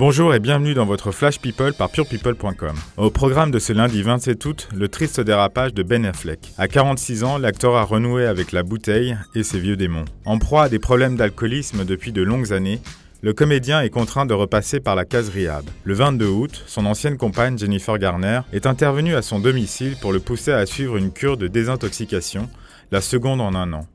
Bonjour et bienvenue dans votre Flash People par purepeople.com. Au programme de ce lundi 27 août, le triste dérapage de Ben Affleck. À 46 ans, l'acteur a renoué avec la bouteille et ses vieux démons. En proie à des problèmes d'alcoolisme depuis de longues années, le comédien est contraint de repasser par la case Rehab. Le 22 août, son ancienne compagne Jennifer Garner est intervenue à son domicile pour le pousser à suivre une cure de désintoxication, la seconde en un an.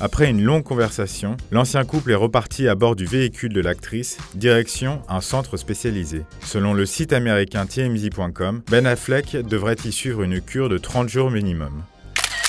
Après une longue conversation, l'ancien couple est reparti à bord du véhicule de l'actrice, direction un centre spécialisé. Selon le site américain TMZ.com, Ben Affleck devrait y suivre une cure de 30 jours minimum.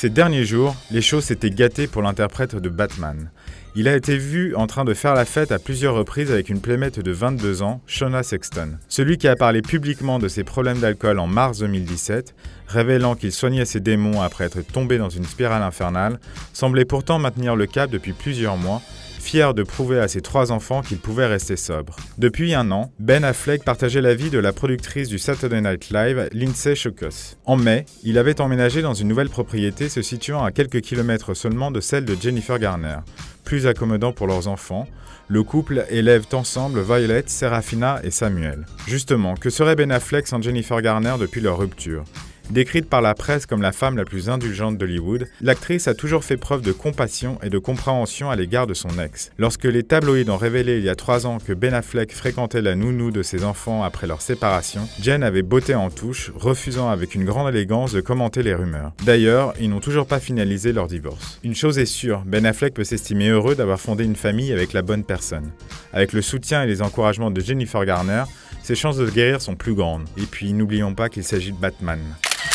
Ces derniers jours, les choses s'étaient gâtées pour l'interprète de Batman. Il a été vu en train de faire la fête à plusieurs reprises avec une plémette de 22 ans, Shona Sexton. Celui qui a parlé publiquement de ses problèmes d'alcool en mars 2017, révélant qu'il soignait ses démons après être tombé dans une spirale infernale, semblait pourtant maintenir le cap depuis plusieurs mois fier de prouver à ses trois enfants qu'il pouvait rester sobre. Depuis un an, Ben Affleck partageait la vie de la productrice du Saturday Night Live, Lindsay Shokos. En mai, il avait emménagé dans une nouvelle propriété se situant à quelques kilomètres seulement de celle de Jennifer Garner. Plus accommodant pour leurs enfants, le couple élève ensemble Violet, Serafina et Samuel. Justement, que serait Ben Affleck sans Jennifer Garner depuis leur rupture? Décrite par la presse comme la femme la plus indulgente d'Hollywood, l'actrice a toujours fait preuve de compassion et de compréhension à l'égard de son ex. Lorsque les tabloïds ont révélé il y a trois ans que Ben Affleck fréquentait la nounou de ses enfants après leur séparation, Jen avait botté en touche, refusant avec une grande élégance de commenter les rumeurs. D'ailleurs, ils n'ont toujours pas finalisé leur divorce. Une chose est sûre, Ben Affleck peut s'estimer heureux d'avoir fondé une famille avec la bonne personne. Avec le soutien et les encouragements de Jennifer Garner, ses chances de guérir sont plus grandes. Et puis n'oublions pas qu'il s'agit de Batman.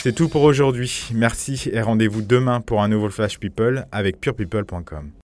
C'est tout pour aujourd'hui. Merci et rendez-vous demain pour un nouveau Flash People avec purepeople.com.